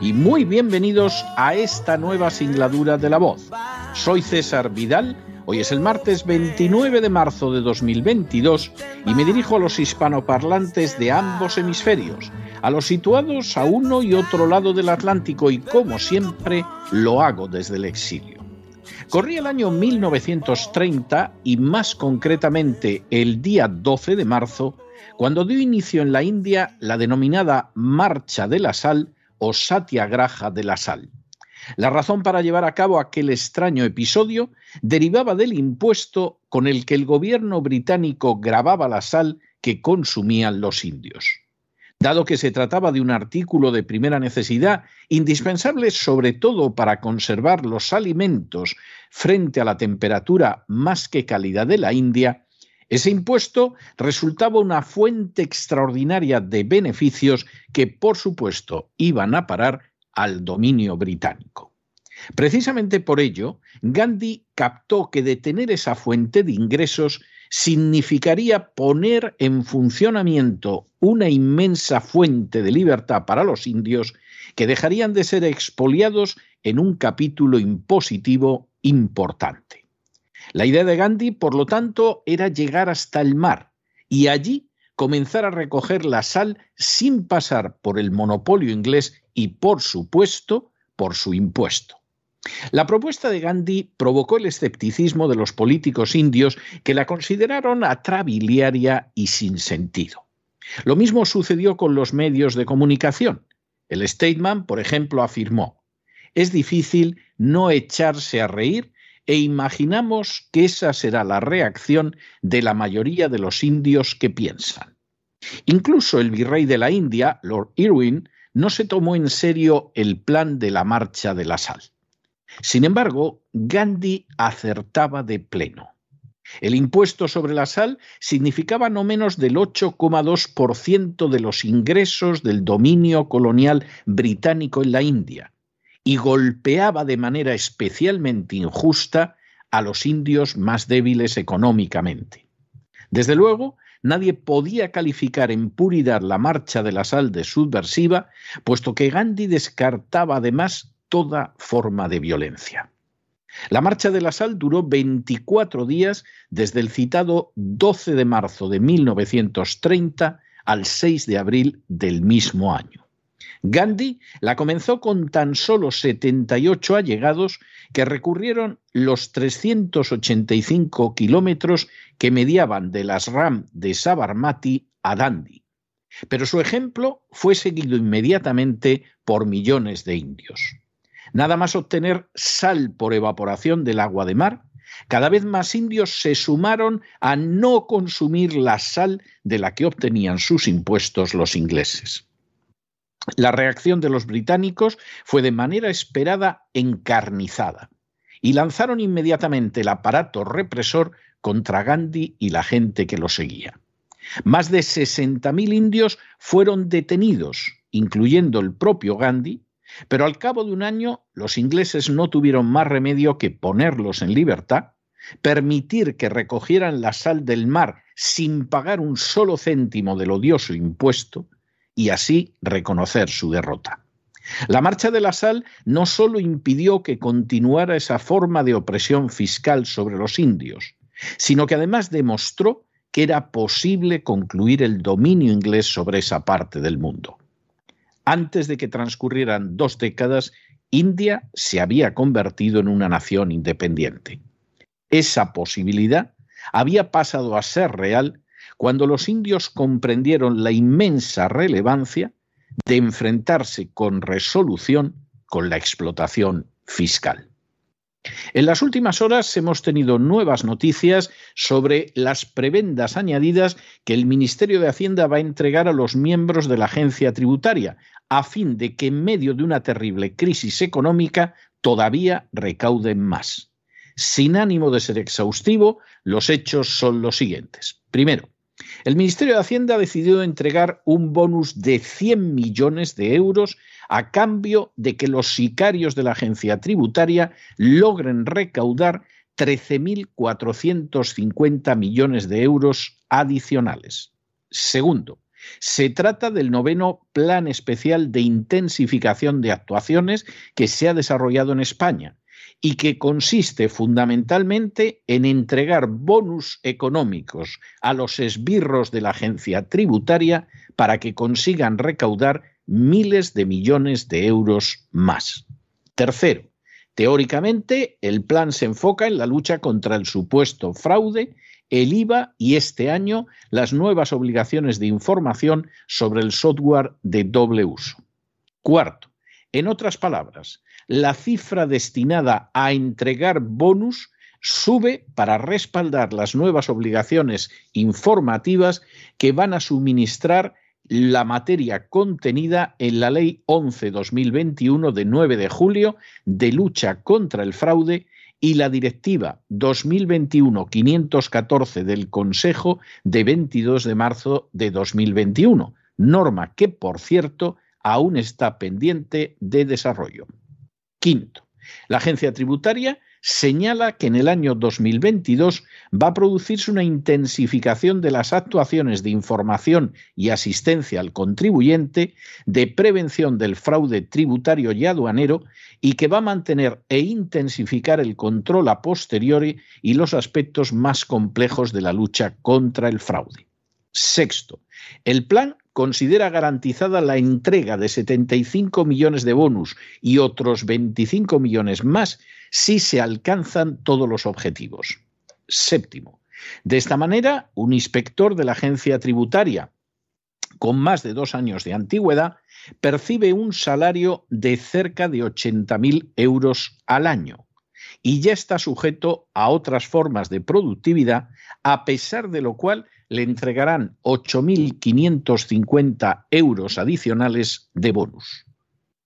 y muy bienvenidos a esta nueva singladura de la voz. Soy César Vidal, hoy es el martes 29 de marzo de 2022 y me dirijo a los hispanoparlantes de ambos hemisferios, a los situados a uno y otro lado del Atlántico y como siempre lo hago desde el exilio. Corría el año 1930 y más concretamente el día 12 de marzo, cuando dio inicio en la India la denominada Marcha de la Sal o Satyagraha de la Sal. La razón para llevar a cabo aquel extraño episodio derivaba del impuesto con el que el gobierno británico grababa la sal que consumían los indios. Dado que se trataba de un artículo de primera necesidad, indispensable sobre todo para conservar los alimentos frente a la temperatura más que cálida de la India, ese impuesto resultaba una fuente extraordinaria de beneficios que, por supuesto, iban a parar al dominio británico. Precisamente por ello, Gandhi captó que detener esa fuente de ingresos significaría poner en funcionamiento una inmensa fuente de libertad para los indios que dejarían de ser expoliados en un capítulo impositivo importante. La idea de Gandhi, por lo tanto, era llegar hasta el mar y allí comenzar a recoger la sal sin pasar por el monopolio inglés y, por supuesto, por su impuesto. La propuesta de Gandhi provocó el escepticismo de los políticos indios que la consideraron atrabiliaria y sin sentido. Lo mismo sucedió con los medios de comunicación. El Stateman, por ejemplo, afirmó, es difícil no echarse a reír e imaginamos que esa será la reacción de la mayoría de los indios que piensan. Incluso el virrey de la India, Lord Irwin, no se tomó en serio el plan de la marcha de la sal. Sin embargo, Gandhi acertaba de pleno. El impuesto sobre la sal significaba no menos del 8,2% de los ingresos del dominio colonial británico en la India, y golpeaba de manera especialmente injusta a los indios más débiles económicamente. Desde luego, nadie podía calificar en puridad la marcha de la sal de subversiva, puesto que Gandhi descartaba además toda forma de violencia. La marcha de la sal duró 24 días desde el citado 12 de marzo de 1930 al 6 de abril del mismo año. Gandhi la comenzó con tan solo 78 allegados que recurrieron los 385 kilómetros que mediaban de las Ram de Sabarmati a Dandi. Pero su ejemplo fue seguido inmediatamente por millones de indios. Nada más obtener sal por evaporación del agua de mar, cada vez más indios se sumaron a no consumir la sal de la que obtenían sus impuestos los ingleses. La reacción de los británicos fue de manera esperada encarnizada y lanzaron inmediatamente el aparato represor contra Gandhi y la gente que lo seguía. Más de 60.000 indios fueron detenidos, incluyendo el propio Gandhi, pero al cabo de un año los ingleses no tuvieron más remedio que ponerlos en libertad, permitir que recogieran la sal del mar sin pagar un solo céntimo del odioso impuesto, y así reconocer su derrota. La marcha de la sal no solo impidió que continuara esa forma de opresión fiscal sobre los indios, sino que además demostró que era posible concluir el dominio inglés sobre esa parte del mundo. Antes de que transcurrieran dos décadas, India se había convertido en una nación independiente. Esa posibilidad había pasado a ser real cuando los indios comprendieron la inmensa relevancia de enfrentarse con resolución con la explotación fiscal. En las últimas horas hemos tenido nuevas noticias sobre las prebendas añadidas que el Ministerio de Hacienda va a entregar a los miembros de la agencia tributaria, a fin de que en medio de una terrible crisis económica todavía recauden más. Sin ánimo de ser exhaustivo, los hechos son los siguientes. Primero, el Ministerio de Hacienda ha decidido entregar un bonus de 100 millones de euros a cambio de que los sicarios de la agencia tributaria logren recaudar 13.450 millones de euros adicionales. Segundo, se trata del noveno Plan Especial de Intensificación de Actuaciones que se ha desarrollado en España y que consiste fundamentalmente en entregar bonus económicos a los esbirros de la agencia tributaria para que consigan recaudar miles de millones de euros más. Tercero, teóricamente el plan se enfoca en la lucha contra el supuesto fraude, el IVA y este año las nuevas obligaciones de información sobre el software de doble uso. Cuarto, en otras palabras, la cifra destinada a entregar bonus sube para respaldar las nuevas obligaciones informativas que van a suministrar la materia contenida en la Ley 11-2021 de 9 de julio de lucha contra el fraude y la Directiva 2021-514 del Consejo de 22 de marzo de 2021, norma que, por cierto, aún está pendiente de desarrollo. Quinto, la agencia tributaria señala que en el año 2022 va a producirse una intensificación de las actuaciones de información y asistencia al contribuyente, de prevención del fraude tributario y aduanero, y que va a mantener e intensificar el control a posteriori y los aspectos más complejos de la lucha contra el fraude. Sexto, el plan considera garantizada la entrega de 75 millones de bonus y otros 25 millones más si se alcanzan todos los objetivos. Séptimo, de esta manera, un inspector de la agencia tributaria con más de dos años de antigüedad percibe un salario de cerca de 80.000 euros al año y ya está sujeto a otras formas de productividad, a pesar de lo cual le entregarán 8.550 euros adicionales de bonus.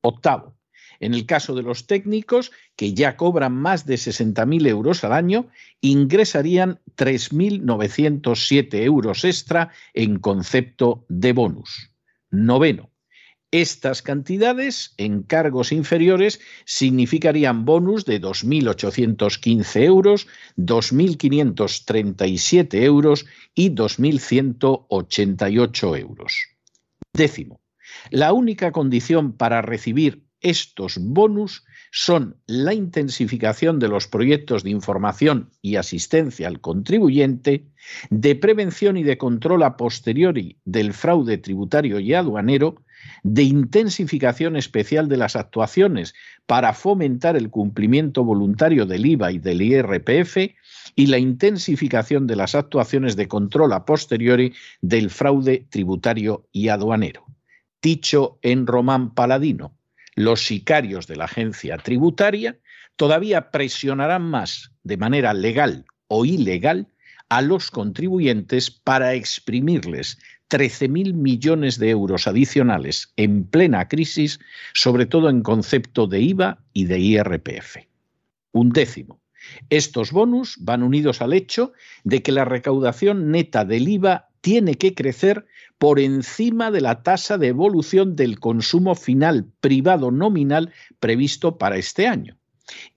Octavo, en el caso de los técnicos, que ya cobran más de 60.000 euros al año, ingresarían 3.907 euros extra en concepto de bonus. Noveno, estas cantidades en cargos inferiores significarían bonus de 2.815 euros, 2.537 euros y 2.188 euros. Décimo, la única condición para recibir estos bonus son la intensificación de los proyectos de información y asistencia al contribuyente, de prevención y de control a posteriori del fraude tributario y aduanero, de intensificación especial de las actuaciones para fomentar el cumplimiento voluntario del IVA y del IRPF y la intensificación de las actuaciones de control a posteriori del fraude tributario y aduanero. Dicho en Román Paladino, los sicarios de la agencia tributaria todavía presionarán más de manera legal o ilegal a los contribuyentes para exprimirles 13.000 millones de euros adicionales en plena crisis, sobre todo en concepto de IVA y de IRPF. Un décimo. Estos bonus van unidos al hecho de que la recaudación neta del IVA tiene que crecer por encima de la tasa de evolución del consumo final privado nominal previsto para este año.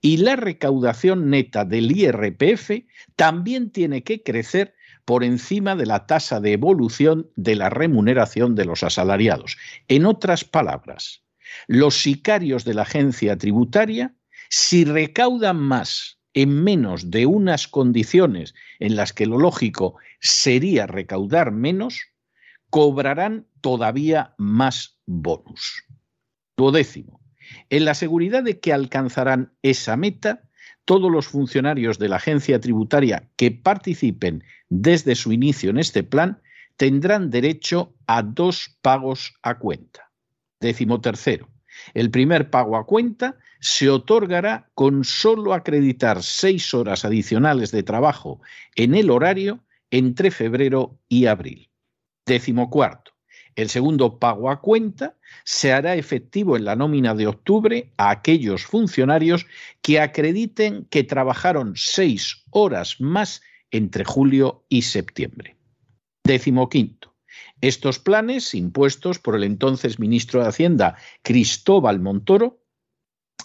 Y la recaudación neta del IRPF también tiene que crecer por encima de la tasa de evolución de la remuneración de los asalariados. En otras palabras, los sicarios de la agencia tributaria, si recaudan más en menos de unas condiciones en las que lo lógico sería recaudar menos, cobrarán todavía más bonus. Duodécimo. En la seguridad de que alcanzarán esa meta, todos los funcionarios de la agencia tributaria que participen desde su inicio en este plan tendrán derecho a dos pagos a cuenta. Décimo tercero. El primer pago a cuenta se otorgará con solo acreditar seis horas adicionales de trabajo en el horario entre febrero y abril. Décimo cuarto. El segundo pago a cuenta se hará efectivo en la nómina de octubre a aquellos funcionarios que acrediten que trabajaron seis horas más entre julio y septiembre. Décimo quinto. Estos planes, impuestos por el entonces ministro de Hacienda Cristóbal Montoro,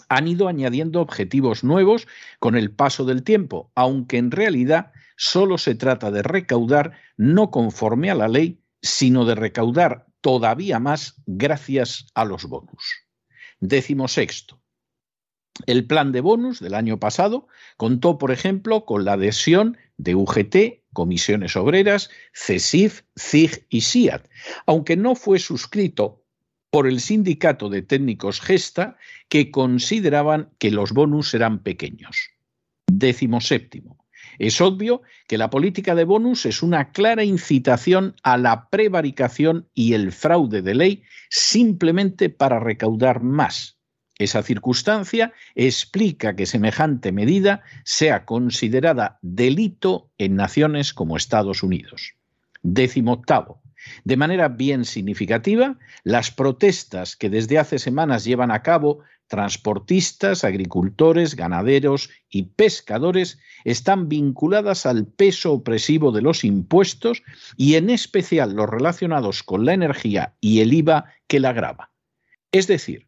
han ido añadiendo objetivos nuevos con el paso del tiempo, aunque en realidad solo se trata de recaudar no conforme a la ley, sino de recaudar todavía más gracias a los bonus. Décimo sexto. El plan de bonus del año pasado contó, por ejemplo, con la adhesión de UGT, Comisiones Obreras, CESIF, CIG y SIAT, aunque no fue suscrito por el sindicato de técnicos Gesta, que consideraban que los bonus eran pequeños. Décimo séptimo. Es obvio que la política de bonus es una clara incitación a la prevaricación y el fraude de ley simplemente para recaudar más. Esa circunstancia explica que semejante medida sea considerada delito en naciones como Estados Unidos. Décimo octavo. De manera bien significativa, las protestas que desde hace semanas llevan a cabo transportistas, agricultores, ganaderos y pescadores están vinculadas al peso opresivo de los impuestos y en especial los relacionados con la energía y el IVA que la grava. Es decir,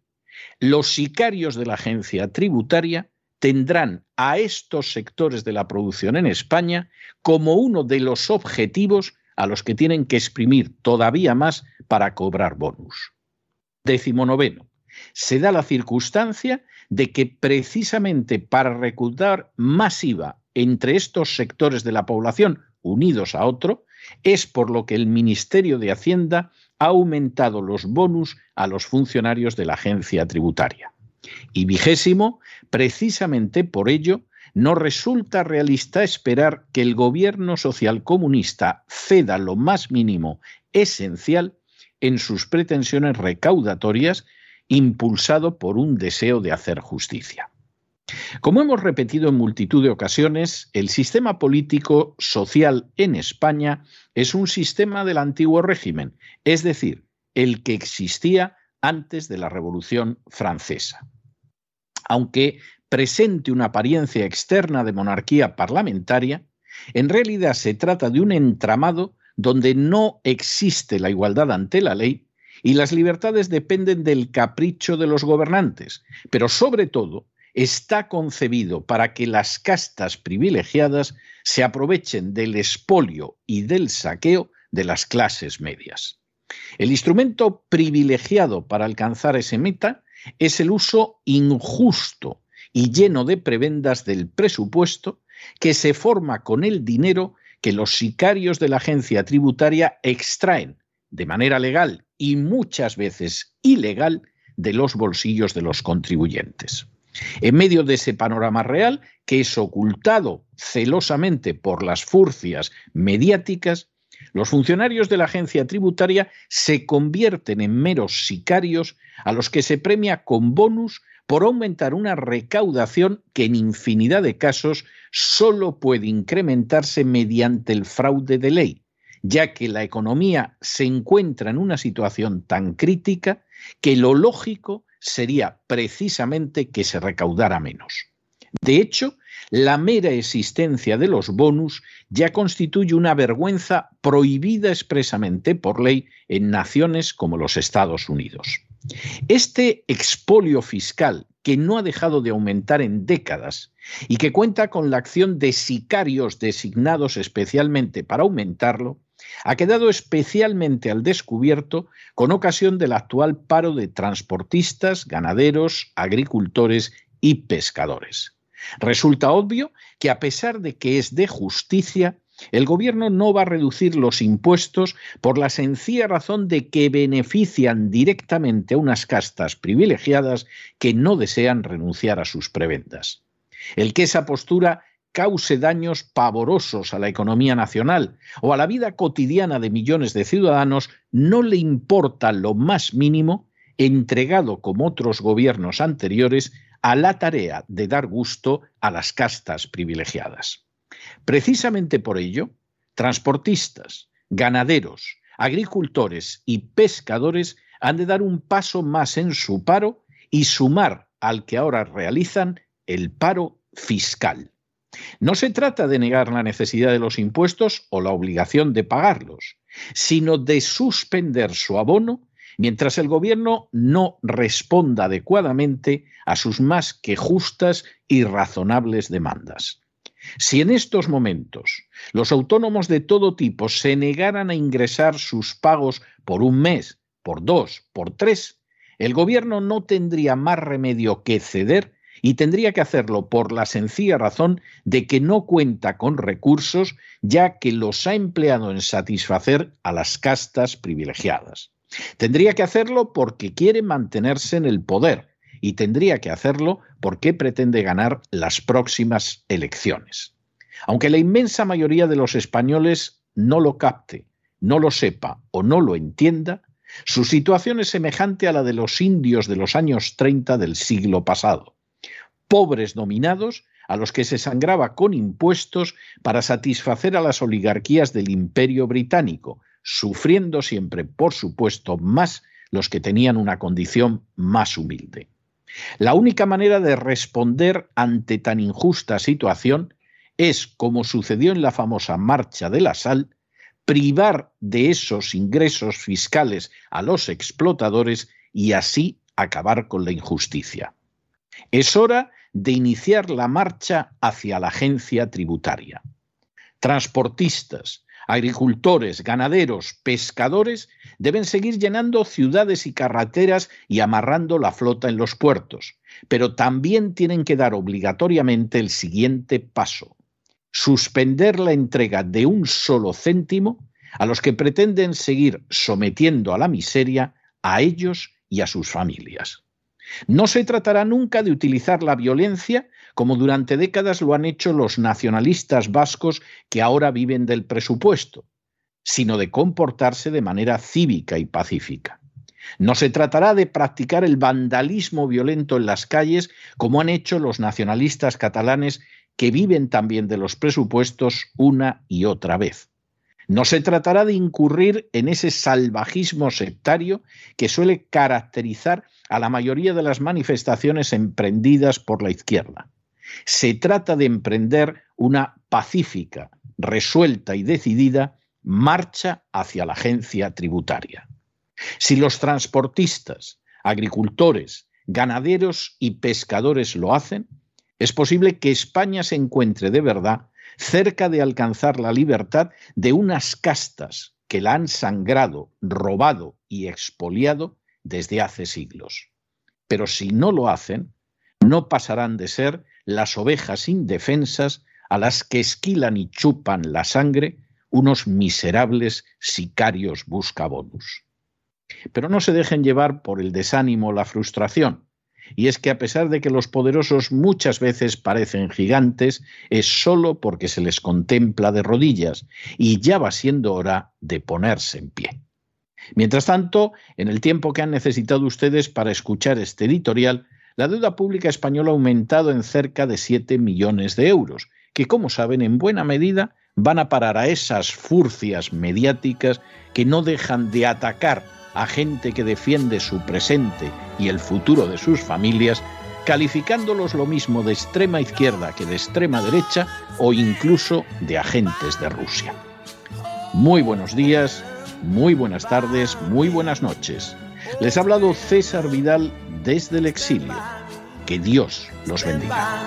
los sicarios de la agencia tributaria tendrán a estos sectores de la producción en España como uno de los objetivos a los que tienen que exprimir todavía más para cobrar bonus. Décimo noveno se da la circunstancia de que precisamente para reclutar masiva entre estos sectores de la población unidos a otro, es por lo que el Ministerio de Hacienda ha aumentado los bonus a los funcionarios de la agencia tributaria. Y vigésimo, precisamente por ello, no resulta realista esperar que el gobierno social comunista ceda lo más mínimo esencial en sus pretensiones recaudatorias impulsado por un deseo de hacer justicia. Como hemos repetido en multitud de ocasiones, el sistema político social en España es un sistema del antiguo régimen, es decir, el que existía antes de la Revolución Francesa. Aunque presente una apariencia externa de monarquía parlamentaria, en realidad se trata de un entramado donde no existe la igualdad ante la ley y las libertades dependen del capricho de los gobernantes, pero sobre todo está concebido para que las castas privilegiadas se aprovechen del espolio y del saqueo de las clases medias. El instrumento privilegiado para alcanzar ese meta es el uso injusto y lleno de prebendas del presupuesto que se forma con el dinero que los sicarios de la agencia tributaria extraen de manera legal y muchas veces ilegal de los bolsillos de los contribuyentes. En medio de ese panorama real, que es ocultado celosamente por las furcias mediáticas, los funcionarios de la agencia tributaria se convierten en meros sicarios a los que se premia con bonus por aumentar una recaudación que en infinidad de casos solo puede incrementarse mediante el fraude de ley, ya que la economía se encuentra en una situación tan crítica que lo lógico sería precisamente que se recaudara menos. De hecho, la mera existencia de los bonus ya constituye una vergüenza prohibida expresamente por ley en naciones como los Estados Unidos. Este expolio fiscal, que no ha dejado de aumentar en décadas y que cuenta con la acción de sicarios designados especialmente para aumentarlo, ha quedado especialmente al descubierto con ocasión del actual paro de transportistas, ganaderos, agricultores y pescadores. Resulta obvio que a pesar de que es de justicia, El gobierno no va a reducir los impuestos por la sencilla razón de que benefician directamente a unas castas privilegiadas que no desean renunciar a sus prebendas. El que esa postura cause daños pavorosos a la economía nacional o a la vida cotidiana de millones de ciudadanos no le importa lo más mínimo, entregado como otros gobiernos anteriores a la tarea de dar gusto a las castas privilegiadas. Precisamente por ello, transportistas, ganaderos, agricultores y pescadores han de dar un paso más en su paro y sumar al que ahora realizan el paro fiscal. No se trata de negar la necesidad de los impuestos o la obligación de pagarlos, sino de suspender su abono mientras el gobierno no responda adecuadamente a sus más que justas y razonables demandas. Si en estos momentos los autónomos de todo tipo se negaran a ingresar sus pagos por un mes, por dos, por tres, el gobierno no tendría más remedio que ceder y tendría que hacerlo por la sencilla razón de que no cuenta con recursos ya que los ha empleado en satisfacer a las castas privilegiadas. Tendría que hacerlo porque quiere mantenerse en el poder y tendría que hacerlo porque pretende ganar las próximas elecciones. Aunque la inmensa mayoría de los españoles no lo capte, no lo sepa o no lo entienda, su situación es semejante a la de los indios de los años 30 del siglo pasado. Pobres dominados a los que se sangraba con impuestos para satisfacer a las oligarquías del imperio británico, sufriendo siempre, por supuesto, más los que tenían una condición más humilde. La única manera de responder ante tan injusta situación es, como sucedió en la famosa Marcha de la Sal, privar de esos ingresos fiscales a los explotadores y así acabar con la injusticia. Es hora de iniciar la marcha hacia la agencia tributaria. Transportistas, agricultores, ganaderos, pescadores deben seguir llenando ciudades y carreteras y amarrando la flota en los puertos, pero también tienen que dar obligatoriamente el siguiente paso, suspender la entrega de un solo céntimo a los que pretenden seguir sometiendo a la miseria a ellos y a sus familias. No se tratará nunca de utilizar la violencia como durante décadas lo han hecho los nacionalistas vascos que ahora viven del presupuesto, sino de comportarse de manera cívica y pacífica. No se tratará de practicar el vandalismo violento en las calles como han hecho los nacionalistas catalanes que viven también de los presupuestos una y otra vez. No se tratará de incurrir en ese salvajismo sectario que suele caracterizar a la mayoría de las manifestaciones emprendidas por la izquierda. Se trata de emprender una pacífica, resuelta y decidida marcha hacia la agencia tributaria. Si los transportistas, agricultores, ganaderos y pescadores lo hacen, es posible que España se encuentre de verdad cerca de alcanzar la libertad de unas castas que la han sangrado, robado y expoliado desde hace siglos. Pero si no lo hacen, no pasarán de ser las ovejas indefensas a las que esquilan y chupan la sangre unos miserables sicarios buscabonus. Pero no se dejen llevar por el desánimo o la frustración. Y es que a pesar de que los poderosos muchas veces parecen gigantes, es solo porque se les contempla de rodillas y ya va siendo hora de ponerse en pie. Mientras tanto, en el tiempo que han necesitado ustedes para escuchar este editorial, la deuda pública española ha aumentado en cerca de 7 millones de euros, que como saben en buena medida van a parar a esas furcias mediáticas que no dejan de atacar a gente que defiende su presente y el futuro de sus familias, calificándolos lo mismo de extrema izquierda que de extrema derecha o incluso de agentes de Rusia. Muy buenos días, muy buenas tardes, muy buenas noches. Les ha hablado César Vidal desde el exilio. Que Dios los bendiga.